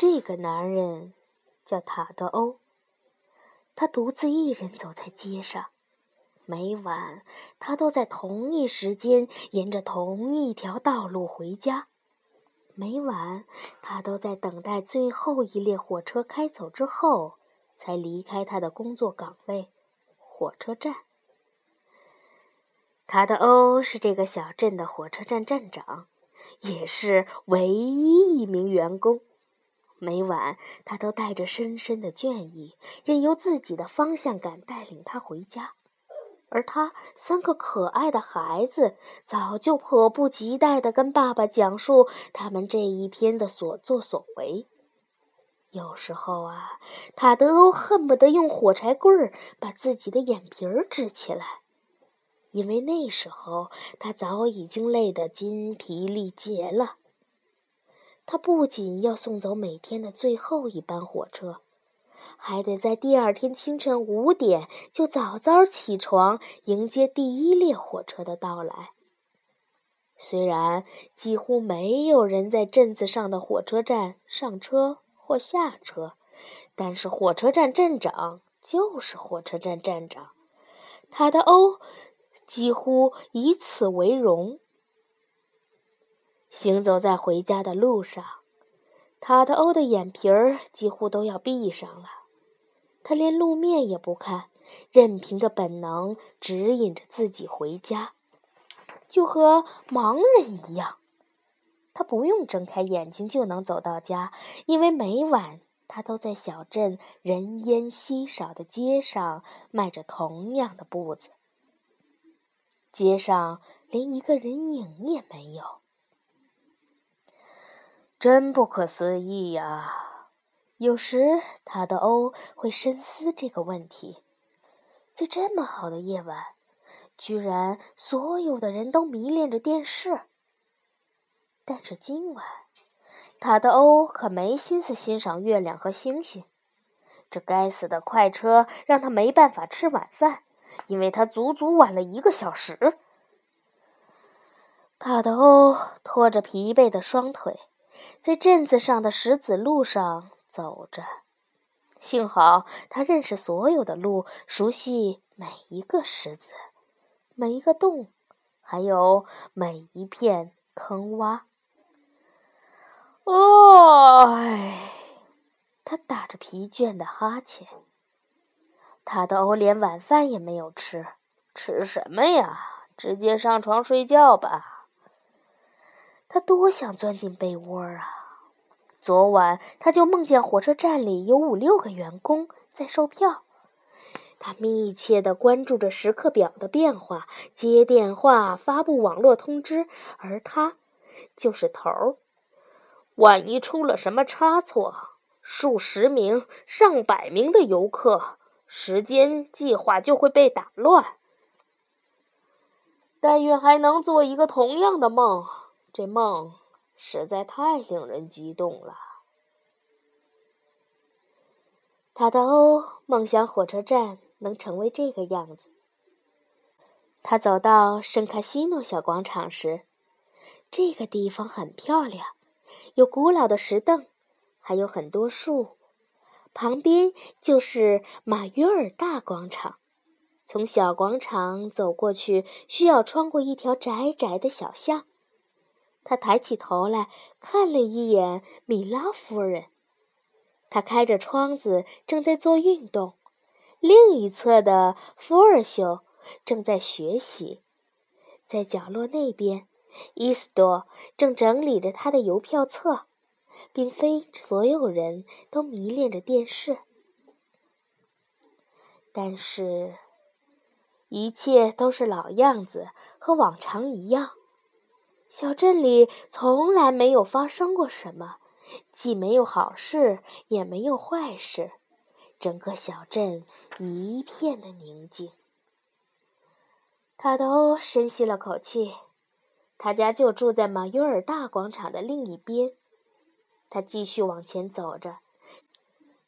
这个男人叫塔德欧，他独自一人走在街上。每晚，他都在同一时间沿着同一条道路回家。每晚，他都在等待最后一列火车开走之后，才离开他的工作岗位——火车站。塔德欧是这个小镇的火车站站长，也是唯一一名员工。每晚，他都带着深深的倦意，任由自己的方向感带领他回家。而他三个可爱的孩子早就迫不及待地跟爸爸讲述他们这一天的所作所为。有时候啊，塔德欧恨不得用火柴棍儿把自己的眼皮儿支起来，因为那时候他早已经累得筋疲力竭了。他不仅要送走每天的最后一班火车。还得在第二天清晨五点就早早起床，迎接第一列火车的到来。虽然几乎没有人在镇子上的火车站上车或下车，但是火车站站长就是火车站站长，他的欧几乎以此为荣。行走在回家的路上，塔特欧的眼皮儿几乎都要闭上了。他连路面也不看，任凭着本能指引着自己回家，就和盲人一样。他不用睁开眼睛就能走到家，因为每晚他都在小镇人烟稀少的街上迈着同样的步子。街上连一个人影也没有，真不可思议呀！有时，塔德欧会深思这个问题：在这么好的夜晚，居然所有的人都迷恋着电视。但是今晚，塔德欧可没心思欣赏月亮和星星。这该死的快车让他没办法吃晚饭，因为他足足晚了一个小时。塔德欧拖着疲惫的双腿，在镇子上的石子路上。走着，幸好他认识所有的路，熟悉每一个石子、每一个洞，还有每一片坑洼。哦，他打着疲倦的哈欠。他的欧连晚饭也没有吃，吃什么呀？直接上床睡觉吧。他多想钻进被窝啊！昨晚他就梦见火车站里有五六个员工在售票，他密切地关注着时刻表的变化，接电话、发布网络通知，而他就是头儿。万一出了什么差错，数十名、上百名的游客，时间计划就会被打乱。但愿还能做一个同样的梦，这梦。实在太令人激动了。塔德欧梦想火车站能成为这个样子。他走到圣卡西诺小广场时，这个地方很漂亮，有古老的石凳，还有很多树。旁边就是马约尔大广场。从小广场走过去，需要穿过一条窄窄的小巷。他抬起头来看了一眼米拉夫人，她开着窗子，正在做运动。另一侧的福尔修正在学习，在角落那边，伊斯多正整理着他的邮票册。并非所有人都迷恋着电视，但是，一切都是老样子，和往常一样。小镇里从来没有发生过什么，既没有好事，也没有坏事，整个小镇一片的宁静。塔德欧深吸了口气，他家就住在马约尔大广场的另一边。他继续往前走着，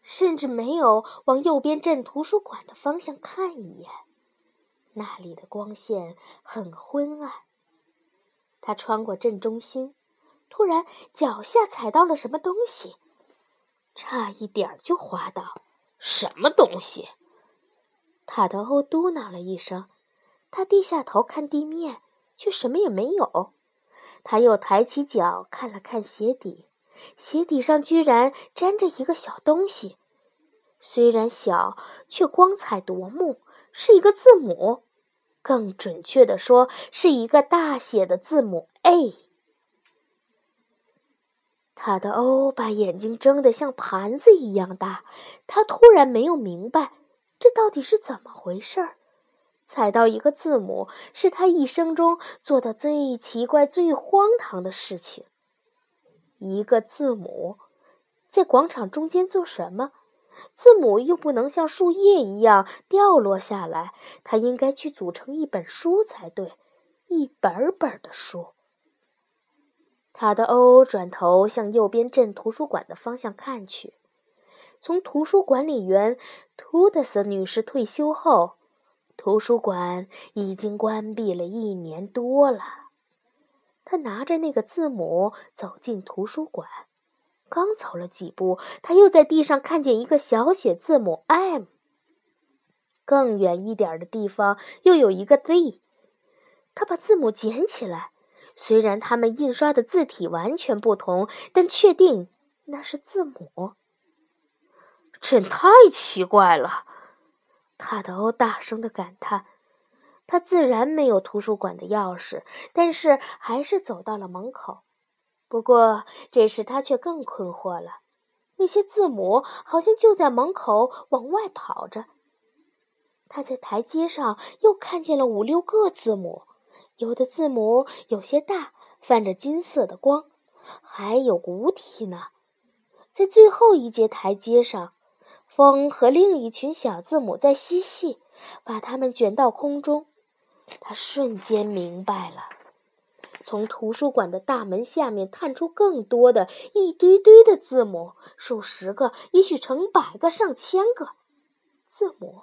甚至没有往右边镇图书馆的方向看一眼，那里的光线很昏暗。他穿过镇中心，突然脚下踩到了什么东西，差一点就滑倒。什么东西？塔德欧嘟囔了一声。他低下头看地面，却什么也没有。他又抬起脚看了看鞋底，鞋底上居然粘着一个小东西，虽然小，却光彩夺目，是一个字母。更准确的说，是一个大写的字母 A。他的欧把眼睛睁得像盘子一样大，他突然没有明白，这到底是怎么回事儿。踩到一个字母，是他一生中做的最奇怪、最荒唐的事情。一个字母，在广场中间做什么？字母又不能像树叶一样掉落下来，它应该去组成一本书才对，一本本的书。塔德欧转头向右边镇图书馆的方向看去。从图书管理员图德斯女士退休后，图书馆已经关闭了一年多了。他拿着那个字母走进图书馆。刚走了几步，他又在地上看见一个小写字母 M。更远一点的地方又有一个 Z。他把字母捡起来，虽然它们印刷的字体完全不同，但确定那是字母。真太奇怪了，塔德欧大声的感叹。他自然没有图书馆的钥匙，但是还是走到了门口。不过，这时他却更困惑了。那些字母好像就在门口往外跑着。他在台阶上又看见了五六个字母，有的字母有些大，泛着金色的光，还有骨体呢。在最后一节台阶上，风和另一群小字母在嬉戏，把它们卷到空中。他瞬间明白了。从图书馆的大门下面探出更多的一堆堆的字母，数十个，也许成百个、上千个字母，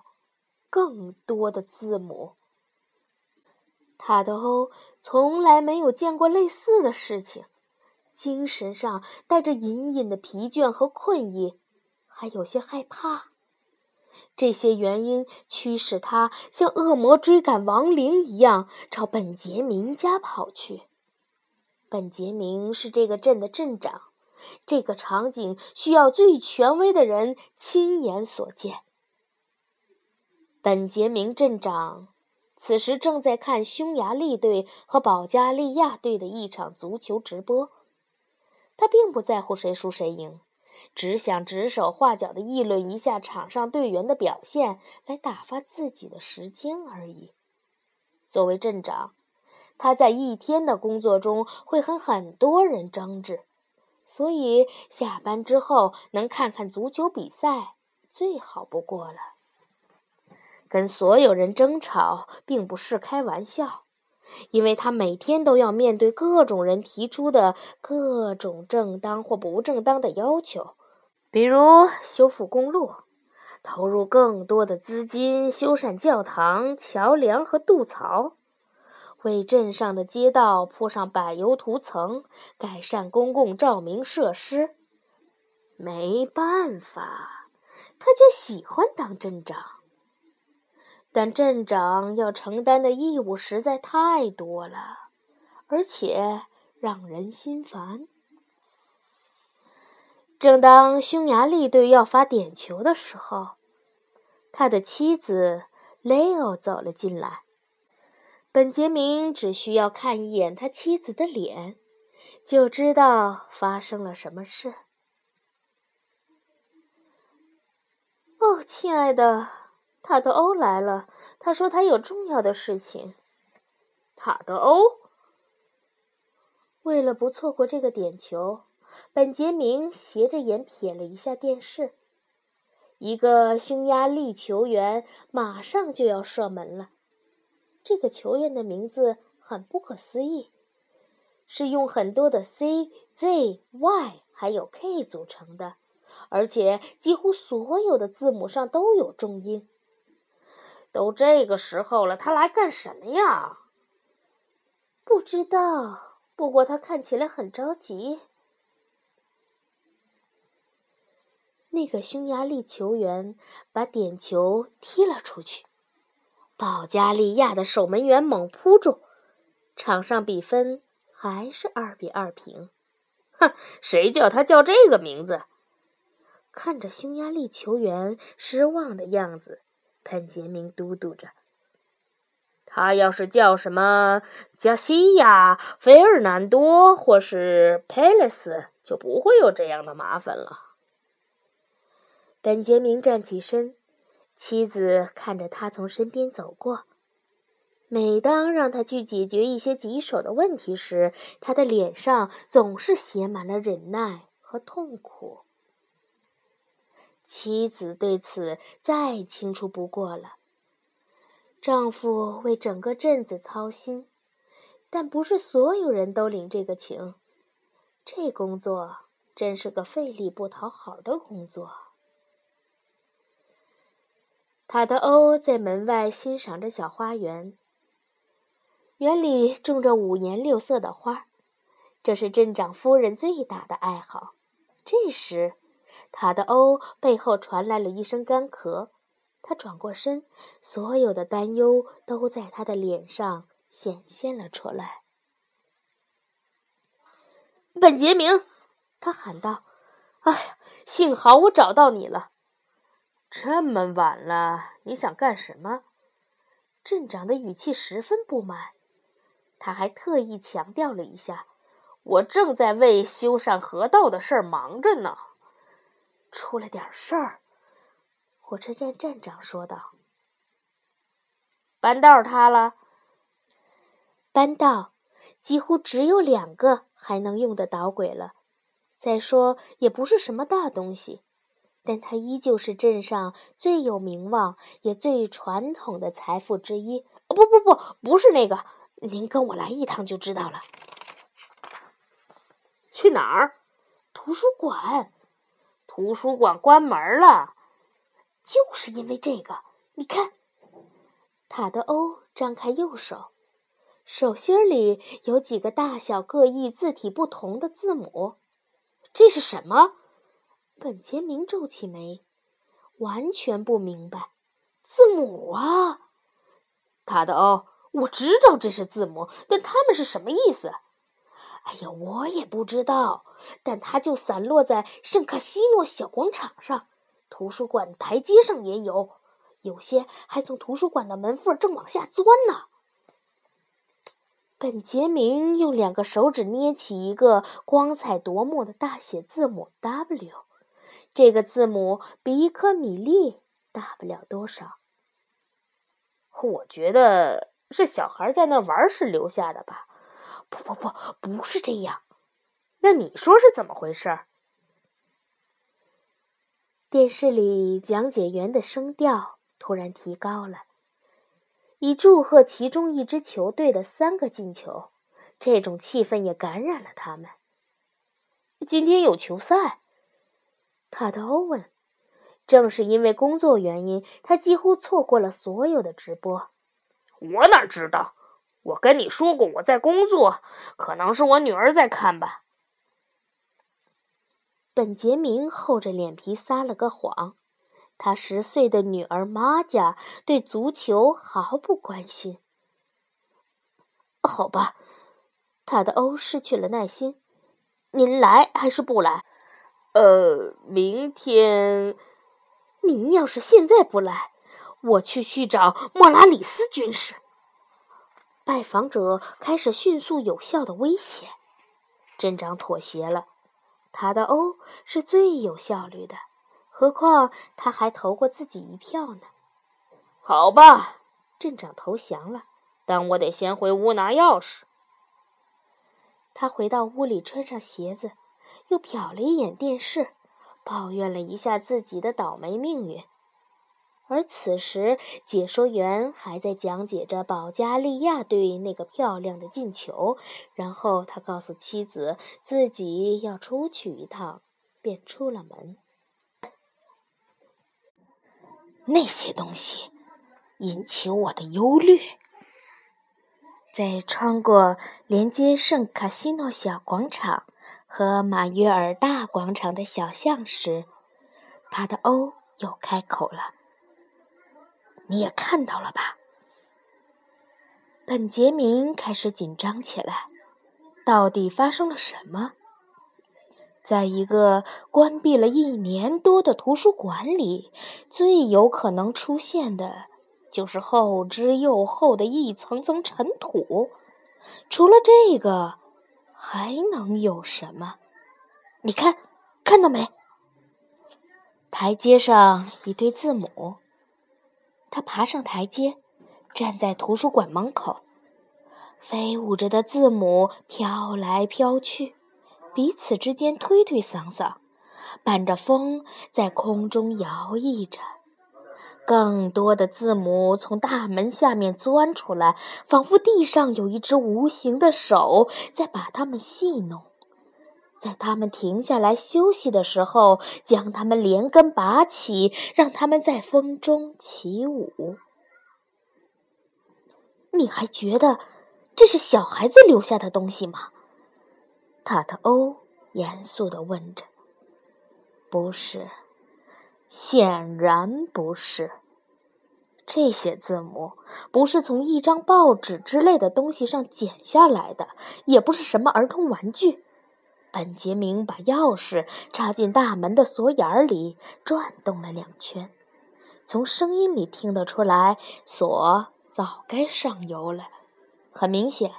更多的字母。塔德欧从来没有见过类似的事情，精神上带着隐隐的疲倦和困意，还有些害怕。这些原因驱使他像恶魔追赶亡灵一样朝本杰明家跑去。本杰明是这个镇的镇长，这个场景需要最权威的人亲眼所见。本杰明镇长此时正在看匈牙利队和保加利亚队的一场足球直播，他并不在乎谁输谁赢，只想指手画脚地议论一下场上队员的表现，来打发自己的时间而已。作为镇长。他在一天的工作中会和很多人争执，所以下班之后能看看足球比赛最好不过了。跟所有人争吵并不是开玩笑，因为他每天都要面对各种人提出的各种正当或不正当的要求，比如修复公路、投入更多的资金修缮教堂、桥梁和渡槽。为镇上的街道铺上柏油涂层，改善公共照明设施。没办法，他就喜欢当镇长。但镇长要承担的义务实在太多了，而且让人心烦。正当匈牙利队要发点球的时候，他的妻子雷欧走了进来。本杰明只需要看一眼他妻子的脸，就知道发生了什么事。哦，亲爱的，塔德欧来了。他说他有重要的事情。塔德欧为了不错过这个点球，本杰明斜着眼瞥了一下电视。一个匈牙利球员马上就要射门了。这个球员的名字很不可思议，是用很多的 C、Z、Y 还有 K 组成的，而且几乎所有的字母上都有重音。都这个时候了，他来干什么呀？不知道，不过他看起来很着急。那个匈牙利球员把点球踢了出去，保加利亚的守门员猛扑住，场上比分还是二比二平。哼，谁叫他叫这个名字？看着匈牙利球员失望的样子，本杰明嘟嘟着：“他要是叫什么加西亚、费尔南多或是佩雷斯，就不会有这样的麻烦了。”本杰明站起身，妻子看着他从身边走过。每当让他去解决一些棘手的问题时，他的脸上总是写满了忍耐和痛苦。妻子对此再清楚不过了。丈夫为整个镇子操心，但不是所有人都领这个情。这工作真是个费力不讨好的工作。塔德欧在门外欣赏着小花园，园里种着五颜六色的花，这是镇长夫人最大的爱好。这时，塔德欧背后传来了一声干咳，他转过身，所有的担忧都在他的脸上显现了出来。本杰明，他喊道：“哎呀，幸好我找到你了！这么晚了，你想干什么？”镇长的语气十分不满，他还特意强调了一下：“我正在为修缮河道的事儿忙着呢。”出了点事儿，火车站站长说道：“搬道塌了。搬道几乎只有两个还能用的导轨了。再说也不是什么大东西，但它依旧是镇上最有名望也最传统的财富之一。哦，不不不，不是那个，您跟我来一趟就知道了。去哪儿？图书馆。”图书馆关门了，就是因为这个。你看，塔德欧张开右手，手心里有几个大小各异、字体不同的字母。这是什么？本杰明皱起眉，完全不明白。字母啊，塔德欧，我知道这是字母，但他们是什么意思？哎呀，我也不知道，但它就散落在圣卡西诺小广场上，图书馆台阶上也有，有些还从图书馆的门缝正往下钻呢。本杰明用两个手指捏起一个光彩夺目的大写字母 W，这个字母比一颗米粒大不了多少。我觉得是小孩在那玩时留下的吧。不不不，不是这样。那你说是怎么回事？电视里讲解员的声调突然提高了，以祝贺其中一支球队的三个进球。这种气氛也感染了他们。今天有球赛？塔德欧问。正是因为工作原因，他几乎错过了所有的直播。我哪知道？我跟你说过我在工作，可能是我女儿在看吧。本杰明厚着脸皮撒了个谎，他十岁的女儿玛加对足球毫不关心。好吧，塔德欧失去了耐心。您来还是不来？呃，明天。您要是现在不来，我去去找莫拉里斯军士。拜访者开始迅速有效的威胁，镇长妥协了。塔德欧是最有效率的，何况他还投过自己一票呢。好吧，镇长投降了，但我得先回屋拿钥匙。他回到屋里，穿上鞋子，又瞟了一眼电视，抱怨了一下自己的倒霉命运。而此时，解说员还在讲解着保加利亚队那个漂亮的进球。然后他告诉妻子自己要出去一趟，便出了门。那些东西引起我的忧虑。在穿过连接圣卡西诺小广场和马约尔大广场的小巷时。他的欧又开口了：“你也看到了吧？”本杰明开始紧张起来，到底发生了什么？在一个关闭了一年多的图书馆里，最有可能出现的，就是后知又厚的一层层尘土。除了这个，还能有什么？你看，看到没？台阶上一堆字母。他爬上台阶，站在图书馆门口，飞舞着的字母飘来飘去。彼此之间推推搡搡，伴着风在空中摇曳着。更多的字母从大门下面钻出来，仿佛地上有一只无形的手在把它们戏弄。在它们停下来休息的时候，将它们连根拔起，让它们在风中起舞。你还觉得这是小孩子留下的东西吗？塔特欧严肃地问着：“不是，显然不是。这些字母不是从一张报纸之类的东西上剪下来的，也不是什么儿童玩具。”本杰明把钥匙插进大门的锁眼里，转动了两圈。从声音里听得出来，锁早该上油了。很明显，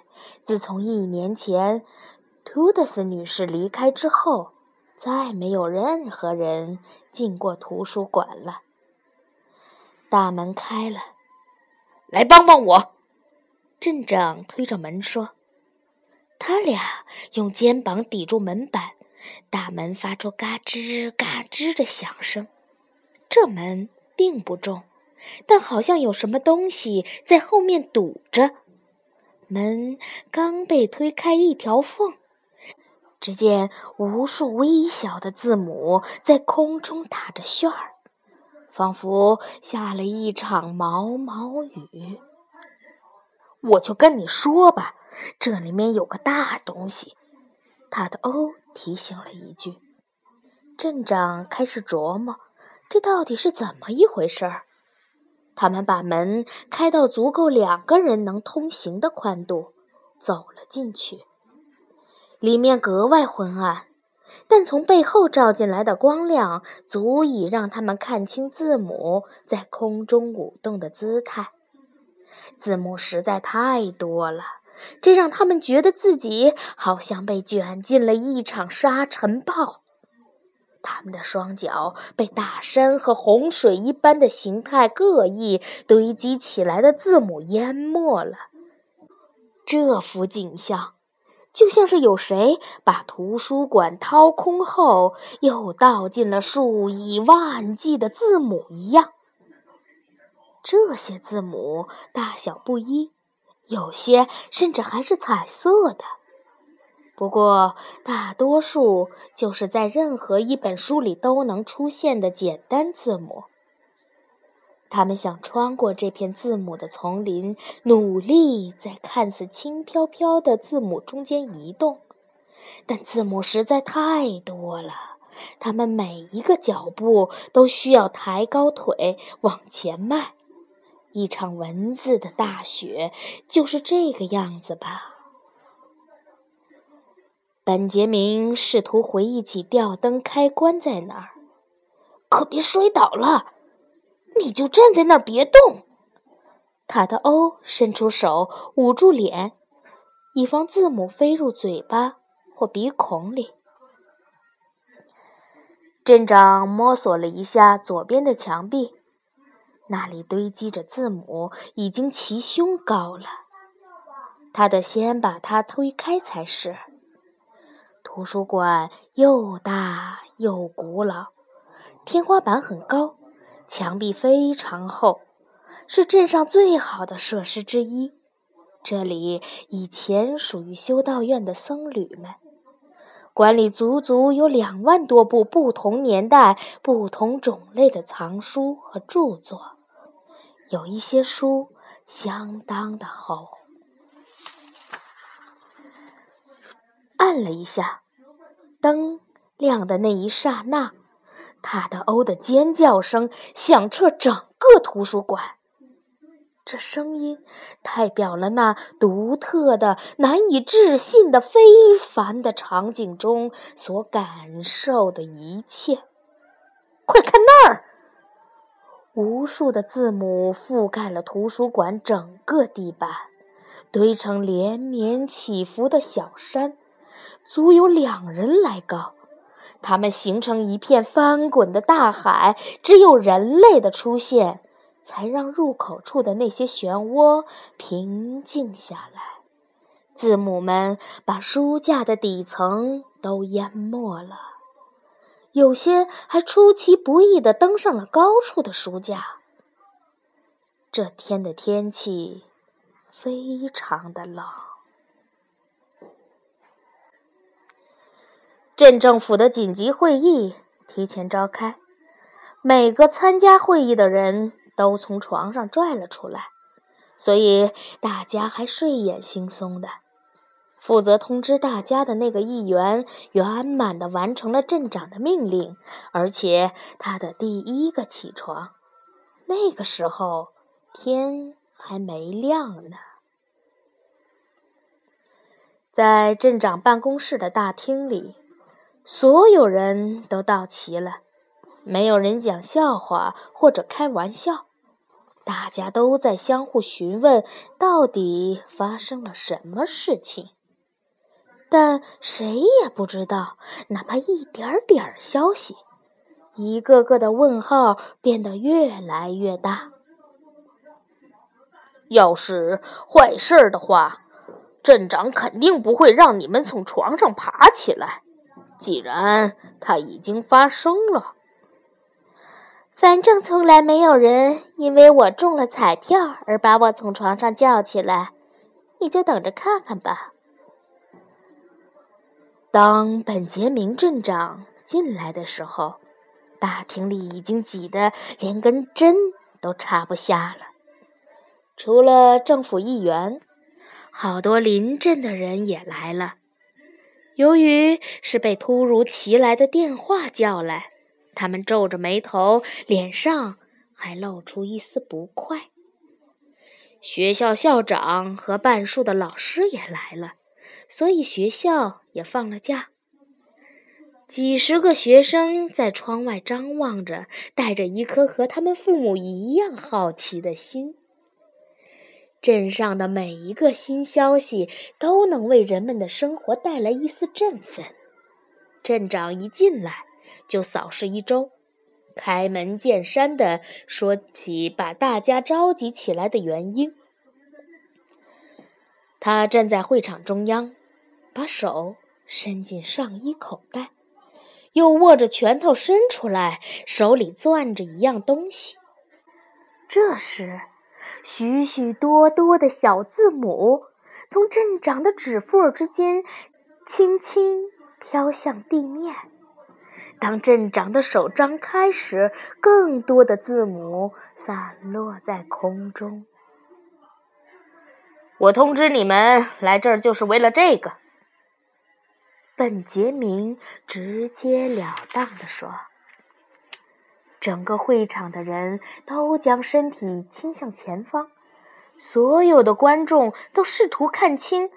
自从一年前。图德斯女士离开之后，再没有任何人进过图书馆了。大门开了，来帮帮我！镇长推着门说。他俩用肩膀抵住门板，大门发出嘎吱嘎吱的响声。这门并不重，但好像有什么东西在后面堵着。门刚被推开一条缝。只见无数微小的字母在空中打着旋儿，仿佛下了一场毛毛雨。我就跟你说吧，这里面有个大东西。塔的欧提醒了一句。镇长开始琢磨，这到底是怎么一回事儿。他们把门开到足够两个人能通行的宽度，走了进去。里面格外昏暗，但从背后照进来的光亮足以让他们看清字母在空中舞动的姿态。字母实在太多了，这让他们觉得自己好像被卷进了一场沙尘暴。他们的双脚被大山和洪水一般的形态各异堆积起来的字母淹没了。这幅景象。就像是有谁把图书馆掏空后，又倒进了数以万计的字母一样。这些字母大小不一，有些甚至还是彩色的。不过，大多数就是在任何一本书里都能出现的简单字母。他们想穿过这片字母的丛林，努力在看似轻飘飘的字母中间移动，但字母实在太多了，他们每一个脚步都需要抬高腿往前迈。一场文字的大雪就是这个样子吧？本杰明试图回忆起吊灯开关在哪儿，可别摔倒了。你就站在那儿别动。塔特欧伸出手捂住脸，以防字母飞入嘴巴或鼻孔里。镇长摸索了一下左边的墙壁，那里堆积着字母，已经齐胸高了。他得先把它推开才是。图书馆又大又古老，天花板很高。墙壁非常厚，是镇上最好的设施之一。这里以前属于修道院的僧侣们，馆里足足有两万多部不同年代、不同种类的藏书和著作，有一些书相当的厚。按了一下灯，亮的那一刹那。卡德欧的尖叫声响彻整个图书馆。这声音代表了那独特的、难以置信的、非凡的场景中所感受的一切。快看那儿！无数的字母覆盖了图书馆整个地板，堆成连绵起伏的小山，足有两人来高。它们形成一片翻滚的大海，只有人类的出现。才让入口处的那些漩涡平静下来。字母们把书架的底层都淹没了，有些还出其不意地登上了高处的书架。这天的天气非常的冷。镇政府的紧急会议提前召开，每个参加会议的人。都从床上拽了出来，所以大家还睡眼惺忪的。负责通知大家的那个议员圆满地完成了镇长的命令，而且他的第一个起床。那个时候天还没亮呢。在镇长办公室的大厅里，所有人都到齐了，没有人讲笑话或者开玩笑。大家都在相互询问，到底发生了什么事情，但谁也不知道哪怕一点点消息。一个个的问号变得越来越大。要是坏事的话，镇长肯定不会让你们从床上爬起来。既然它已经发生了。反正从来没有人因为我中了彩票而把我从床上叫起来，你就等着看看吧。当本杰明镇长进来的时候，大厅里已经挤得连根针都插不下了。除了政府议员，好多邻镇的人也来了。由于是被突如其来的电话叫来。他们皱着眉头，脸上还露出一丝不快。学校校长和半数的老师也来了，所以学校也放了假。几十个学生在窗外张望着，带着一颗和他们父母一样好奇的心。镇上的每一个新消息都能为人们的生活带来一丝振奋。镇长一进来。就扫视一周，开门见山地说起把大家召集起来的原因。他站在会场中央，把手伸进上衣口袋，又握着拳头伸出来，手里攥着一样东西。这时，许许多多的小字母从镇长的指腹之间轻轻飘向地面。当镇长的手张开时，更多的字母散落在空中。我通知你们来这儿就是为了这个。本杰明直截了当地说。整个会场的人都将身体倾向前方，所有的观众都试图看清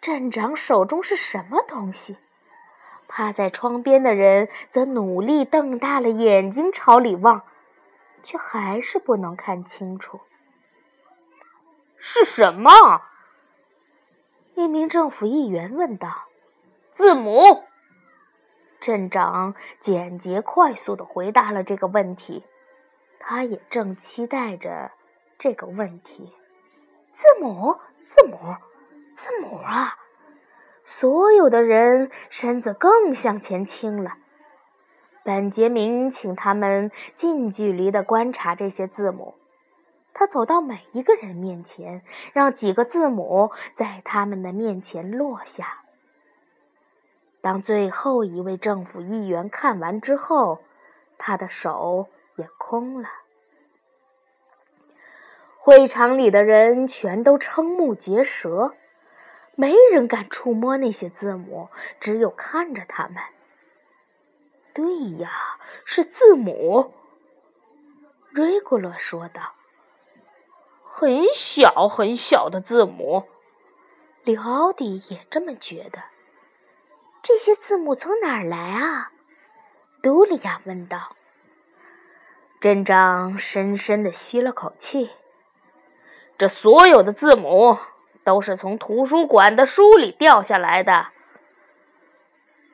镇长手中是什么东西。趴在窗边的人则努力瞪大了眼睛朝里望，却还是不能看清楚是什么。一名政府议员问道：“字母。”镇长简洁快速地回答了这个问题。他也正期待着这个问题：“字母，字母，字母啊！”所有的人身子更向前倾了。本杰明请他们近距离地观察这些字母。他走到每一个人面前，让几个字母在他们的面前落下。当最后一位政府议员看完之后，他的手也空了。会场里的人全都瞠目结舌。没人敢触摸那些字母，只有看着他们。对呀，是字母。瑞古洛说道：“很小很小的字母。”里奥迪也这么觉得。这些字母从哪儿来啊？杜利亚问道。镇长深深的吸了口气。这所有的字母都是从图书馆的书里掉下来的。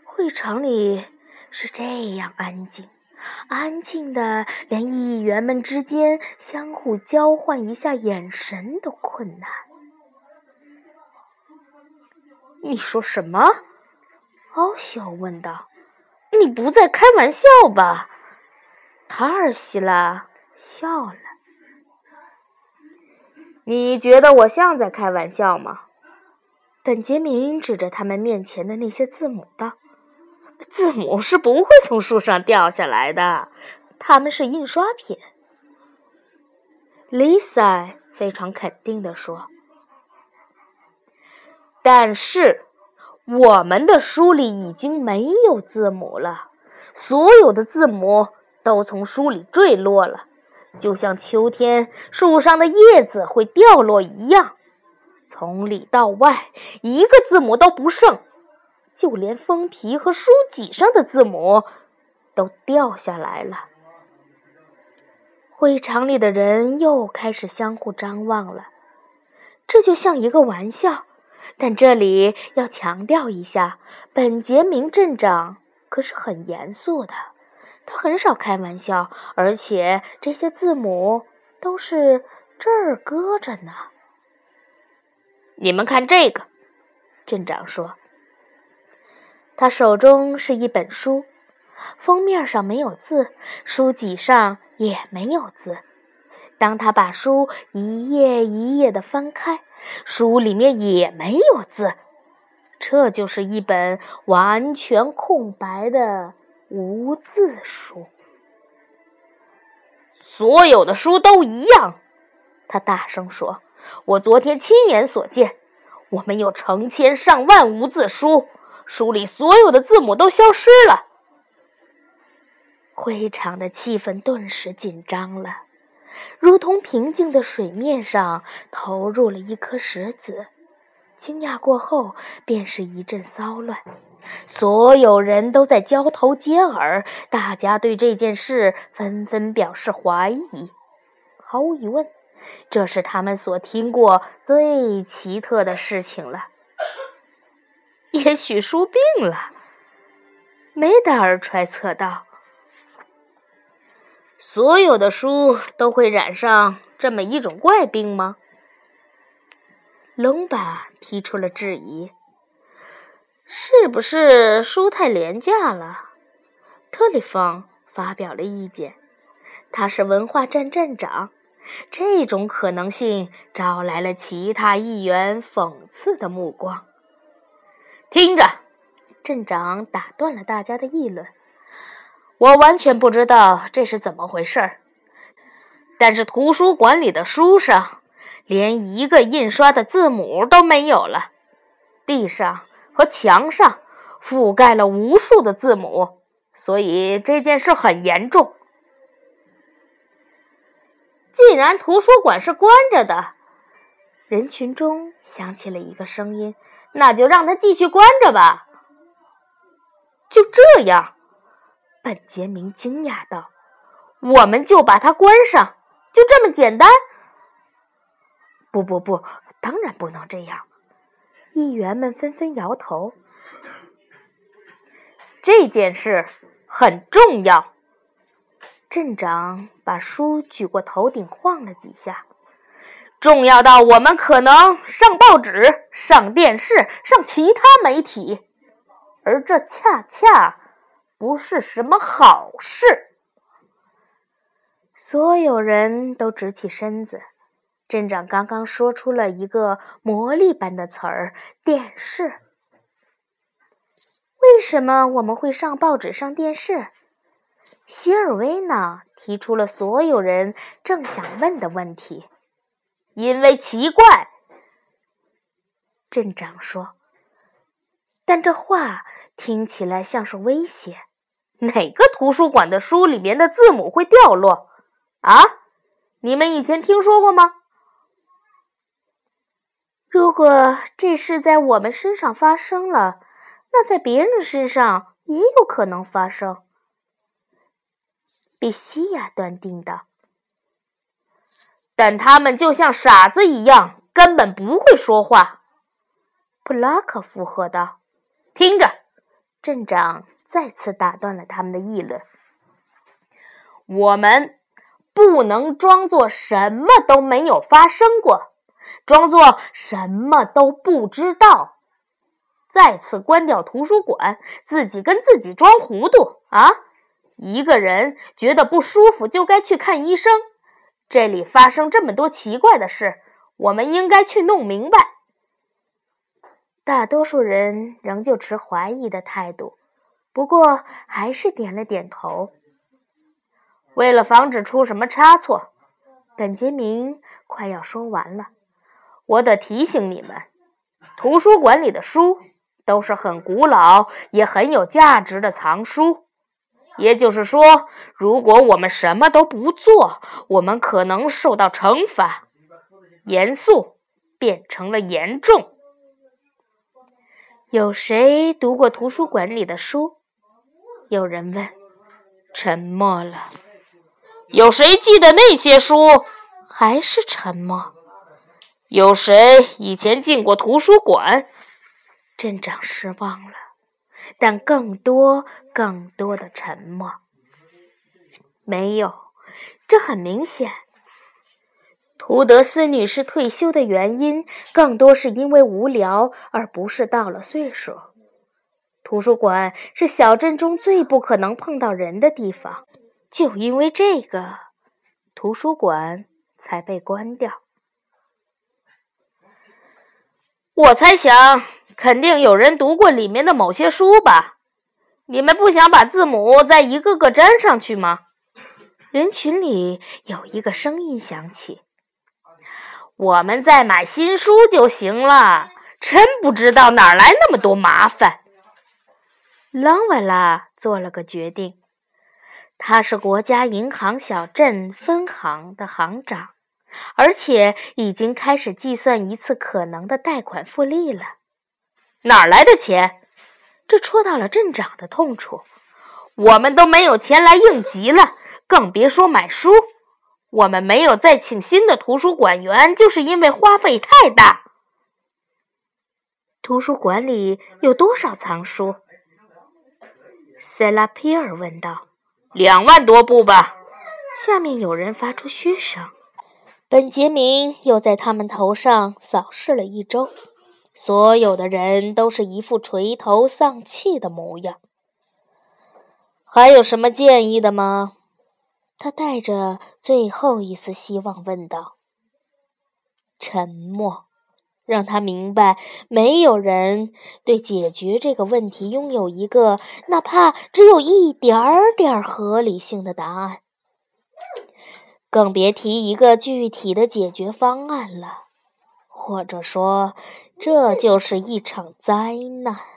会场里是这样安静。安静的，连议员们之间相互交换一下眼神都困难。你说什么？奥修问道。“你不在开玩笑吧？”塔尔希拉笑了。“你觉得我像在开玩笑吗？”本杰明指着他们面前的那些字母道。字母是不会从树上掉下来的，它们是印刷品。丽萨非常肯定地说：“但是我们的书里已经没有字母了，所有的字母都从书里坠落了，就像秋天树上的叶子会掉落一样，从里到外一个字母都不剩。”就连封皮和书脊上的字母都掉下来了。会场里的人又开始相互张望了。这就像一个玩笑，但这里要强调一下，本杰明镇长可是很严肃的，他很少开玩笑，而且这些字母都是这儿搁着呢。你们看这个，镇长说。他手中是一本书，封面上没有字，书脊上也没有字。当他把书一页一页的翻开，书里面也没有字。这就是一本完全空白的无字书。所有的书都一样，他大声说：“我昨天亲眼所见，我们有成千上万无字书。”书里所有的字母都消失了，会场的气氛顿时紧张了，如同平静的水面上投入了一颗石子。惊讶过后，便是一阵骚乱，所有人都在交头接耳，大家对这件事纷纷表示怀疑。毫无疑问，这是他们所听过最奇特的事情了。也许书病了，梅达尔揣测道。所有的书都会染上这么一种怪病吗？龙巴提出了质疑。是不是书太廉价了？特里方发表了意见。他是文化站站长，这种可能性招来了其他议员讽刺的目光。听着，镇长打断了大家的议论。我完全不知道这是怎么回事儿，但是图书馆里的书上连一个印刷的字母都没有了，地上和墙上覆盖了无数的字母，所以这件事很严重。既然图书馆是关着的，人群中响起了一个声音。那就让他继续关着吧。就这样，本杰明惊讶道：“我们就把它关上，就这么简单？”不不不，当然不能这样。议员们纷纷摇头。这件事很重要。镇长把书举过头顶，晃了几下。重要到我们可能上报纸、上电视、上其他媒体，而这恰恰不是什么好事。所有人都直起身子。镇长刚刚说出了一个魔力般的词儿：“电视。”为什么我们会上报纸、上电视？希尔维娜提出了所有人正想问的问题。因为奇怪，镇长说。但这话听起来像是威胁。哪个图书馆的书里面的字母会掉落？啊，你们以前听说过吗？如果这事在我们身上发生了，那在别人身上也有可能发生。比西亚断定道。但他们就像傻子一样，根本不会说话。布拉克附和道：“听着。”镇长再次打断了他们的议论：“我们不能装作什么都没有发生过。”装作什么都不知道，再次关掉图书馆，自己跟自己装糊涂啊！一个人觉得不舒服就该去看医生。这里发生这么多奇怪的事，我们应该去弄明白。大多数人仍旧持怀疑的态度，不过还是点了点头。为了防止出什么差错，本杰明快要说完了。我得提醒你们，图书馆里的书都是很古老也很有价值的藏书。也就是说，如果我们什么都不做，我们可能受到惩罚。严肃变成了严重。有谁读过图书馆里的书？有人问。沉默了。有谁记得那些书？还是沉默。有谁以前进过图书馆？镇长失望了，但更多、更多的沉默。没有，这很明显。图德斯女士退休的原因更多是因为无聊，而不是到了岁数。图书馆是小镇中最不可能碰到人的地方，就因为这个，图书馆才被关掉。我猜想，肯定有人读过里面的某些书吧？你们不想把字母再一个个粘上去吗？人群里有一个声音响起：“我们再买新书就行了。”真不知道哪来那么多麻烦。朗瓦拉做了个决定，他是国家银行小镇分行的行长。而且已经开始计算一次可能的贷款复利了。哪来的钱？这戳到了镇长的痛处。我们都没有钱来应急了，更别说买书。我们没有再请新的图书馆员，就是因为花费太大。图书馆里有多少藏书？塞拉皮尔问道。两万多部吧。下面有人发出嘘声。本杰明又在他们头上扫视了一周，所有的人都是一副垂头丧气的模样。还有什么建议的吗？他带着最后一丝希望问道。沉默让他明白，没有人对解决这个问题拥有一个哪怕只有一点点合理性的答案。更别提一个具体的解决方案了，或者说，这就是一场灾难。